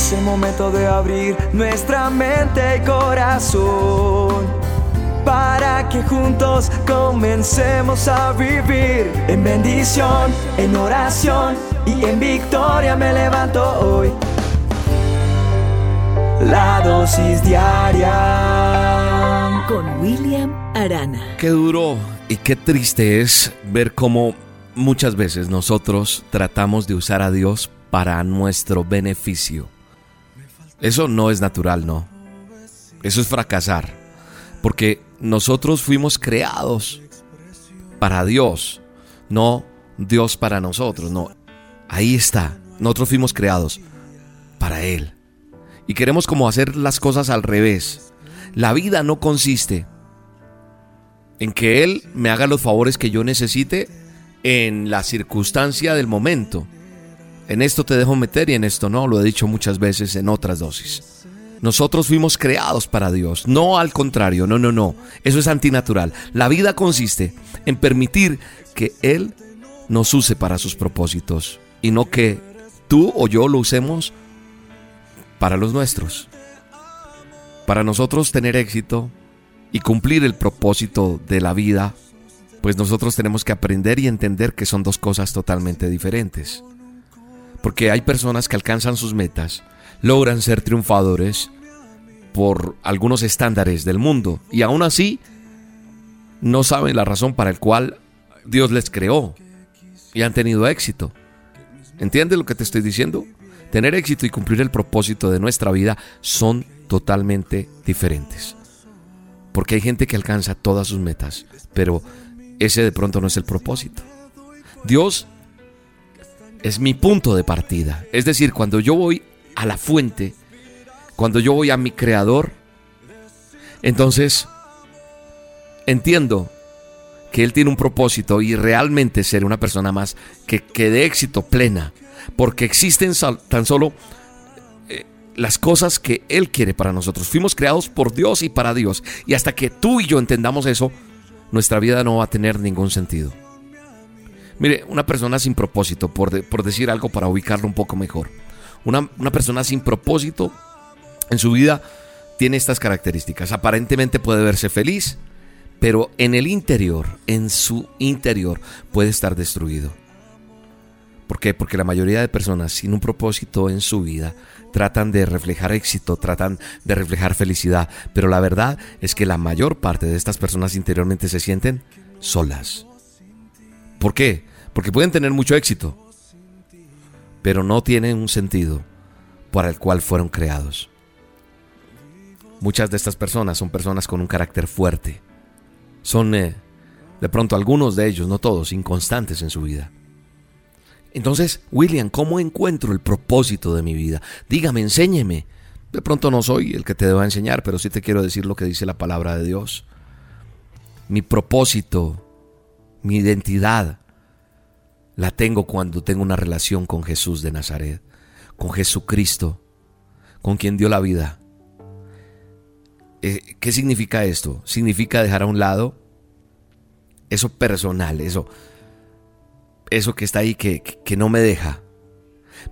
Es el momento de abrir nuestra mente y corazón para que juntos comencemos a vivir en bendición, en oración y en victoria me levanto hoy. La dosis diaria con William Arana. Qué duro y qué triste es ver cómo muchas veces nosotros tratamos de usar a Dios para nuestro beneficio. Eso no es natural, no. Eso es fracasar. Porque nosotros fuimos creados para Dios, no Dios para nosotros, no. Ahí está. Nosotros fuimos creados para Él. Y queremos como hacer las cosas al revés. La vida no consiste en que Él me haga los favores que yo necesite en la circunstancia del momento. En esto te dejo meter y en esto no, lo he dicho muchas veces en otras dosis. Nosotros fuimos creados para Dios, no al contrario, no, no, no. Eso es antinatural. La vida consiste en permitir que Él nos use para sus propósitos y no que tú o yo lo usemos para los nuestros. Para nosotros tener éxito y cumplir el propósito de la vida, pues nosotros tenemos que aprender y entender que son dos cosas totalmente diferentes. Porque hay personas que alcanzan sus metas, logran ser triunfadores por algunos estándares del mundo y aún así no saben la razón para el cual Dios les creó y han tenido éxito. ¿Entiendes lo que te estoy diciendo? Tener éxito y cumplir el propósito de nuestra vida son totalmente diferentes. Porque hay gente que alcanza todas sus metas, pero ese de pronto no es el propósito. Dios es mi punto de partida. Es decir, cuando yo voy a la fuente, cuando yo voy a mi creador, entonces entiendo que Él tiene un propósito y realmente ser una persona más que, que de éxito plena, porque existen tan solo eh, las cosas que Él quiere para nosotros. Fuimos creados por Dios y para Dios. Y hasta que tú y yo entendamos eso, nuestra vida no va a tener ningún sentido. Mire, una persona sin propósito, por, decir algo para ubicarlo un poco mejor. Una, una persona sin propósito en su vida tiene estas características. Aparentemente puede verse feliz, pero en el interior, en su interior, puede estar destruido. ¿Por qué? Porque la mayoría de personas sin un propósito en su vida tratan de reflejar éxito, tratan de reflejar felicidad, pero la verdad es que la mayor parte de estas personas interiormente se sienten solas. ¿Por qué? Porque pueden tener mucho éxito, pero no tienen un sentido para el cual fueron creados. Muchas de estas personas son personas con un carácter fuerte. Son, eh, de pronto, algunos de ellos, no todos, inconstantes en su vida. Entonces, William, ¿cómo encuentro el propósito de mi vida? Dígame, enséñeme. De pronto no soy el que te deba enseñar, pero sí te quiero decir lo que dice la palabra de Dios. Mi propósito, mi identidad, la tengo cuando tengo una relación con Jesús de Nazaret, con Jesucristo, con quien dio la vida. Eh, ¿Qué significa esto? Significa dejar a un lado eso personal, eso eso que está ahí que, que no me deja.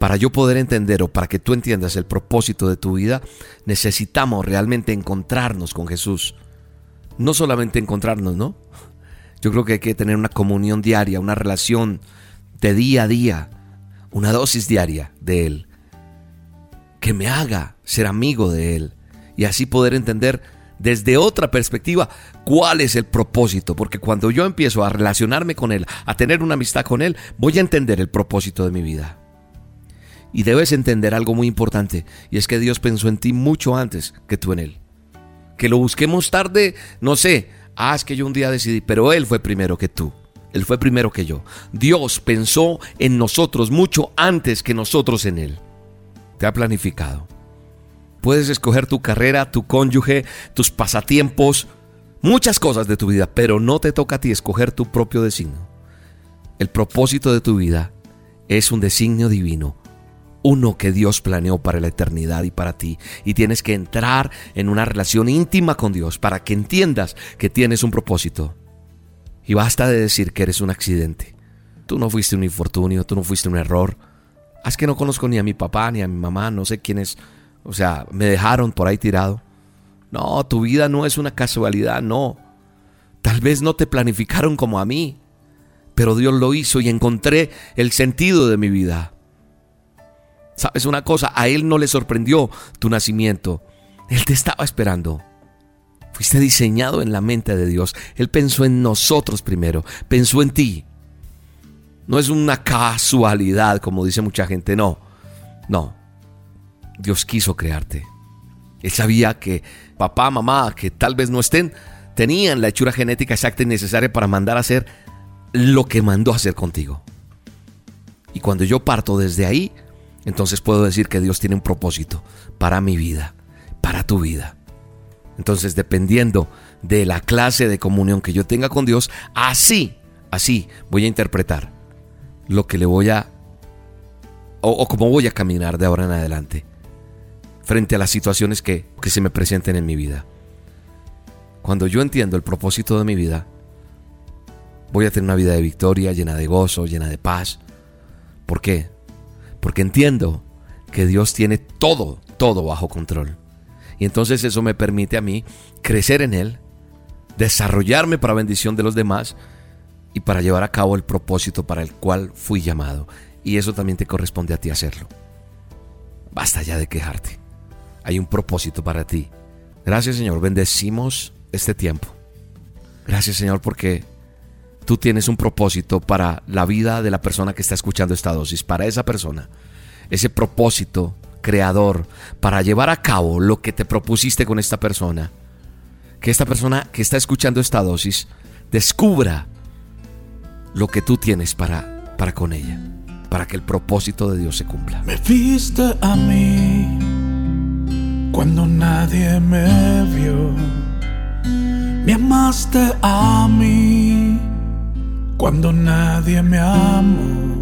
Para yo poder entender o para que tú entiendas el propósito de tu vida, necesitamos realmente encontrarnos con Jesús. No solamente encontrarnos, ¿no? Yo creo que hay que tener una comunión diaria, una relación día a día, una dosis diaria de Él, que me haga ser amigo de Él y así poder entender desde otra perspectiva cuál es el propósito, porque cuando yo empiezo a relacionarme con Él, a tener una amistad con Él, voy a entender el propósito de mi vida. Y debes entender algo muy importante, y es que Dios pensó en ti mucho antes que tú en Él. Que lo busquemos tarde, no sé, ah, es que yo un día decidí, pero Él fue primero que tú. Él fue primero que yo. Dios pensó en nosotros mucho antes que nosotros en Él. Te ha planificado. Puedes escoger tu carrera, tu cónyuge, tus pasatiempos, muchas cosas de tu vida, pero no te toca a ti escoger tu propio designio. El propósito de tu vida es un designio divino, uno que Dios planeó para la eternidad y para ti. Y tienes que entrar en una relación íntima con Dios para que entiendas que tienes un propósito. Y basta de decir que eres un accidente. Tú no fuiste un infortunio, tú no fuiste un error. Es que no conozco ni a mi papá ni a mi mamá, no sé quiénes, o sea, me dejaron por ahí tirado. No, tu vida no es una casualidad, no. Tal vez no te planificaron como a mí, pero Dios lo hizo y encontré el sentido de mi vida. ¿Sabes una cosa? A Él no le sorprendió tu nacimiento. Él te estaba esperando. Fuiste diseñado en la mente de Dios. Él pensó en nosotros primero, pensó en ti. No es una casualidad, como dice mucha gente, no. No. Dios quiso crearte. Él sabía que papá, mamá, que tal vez no estén, tenían la hechura genética exacta y necesaria para mandar a hacer lo que mandó a hacer contigo. Y cuando yo parto desde ahí, entonces puedo decir que Dios tiene un propósito para mi vida, para tu vida. Entonces, dependiendo de la clase de comunión que yo tenga con Dios, así, así voy a interpretar lo que le voy a, o, o cómo voy a caminar de ahora en adelante frente a las situaciones que, que se me presenten en mi vida. Cuando yo entiendo el propósito de mi vida, voy a tener una vida de victoria, llena de gozo, llena de paz. ¿Por qué? Porque entiendo que Dios tiene todo, todo bajo control. Y entonces eso me permite a mí crecer en Él, desarrollarme para bendición de los demás y para llevar a cabo el propósito para el cual fui llamado. Y eso también te corresponde a ti hacerlo. Basta ya de quejarte. Hay un propósito para ti. Gracias Señor, bendecimos este tiempo. Gracias Señor porque tú tienes un propósito para la vida de la persona que está escuchando esta dosis, para esa persona. Ese propósito creador para llevar a cabo lo que te propusiste con esta persona. Que esta persona que está escuchando esta dosis descubra lo que tú tienes para, para con ella, para que el propósito de Dios se cumpla. Me viste a mí cuando nadie me vio. Me amaste a mí cuando nadie me amó.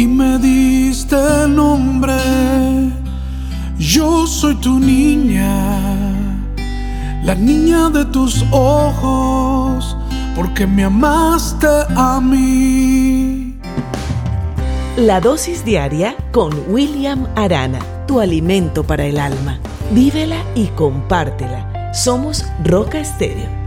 y me diste nombre. Yo soy tu niña, la niña de tus ojos, porque me amaste a mí. La dosis diaria con William Arana, tu alimento para el alma. Vívela y compártela. Somos Roca Estéreo.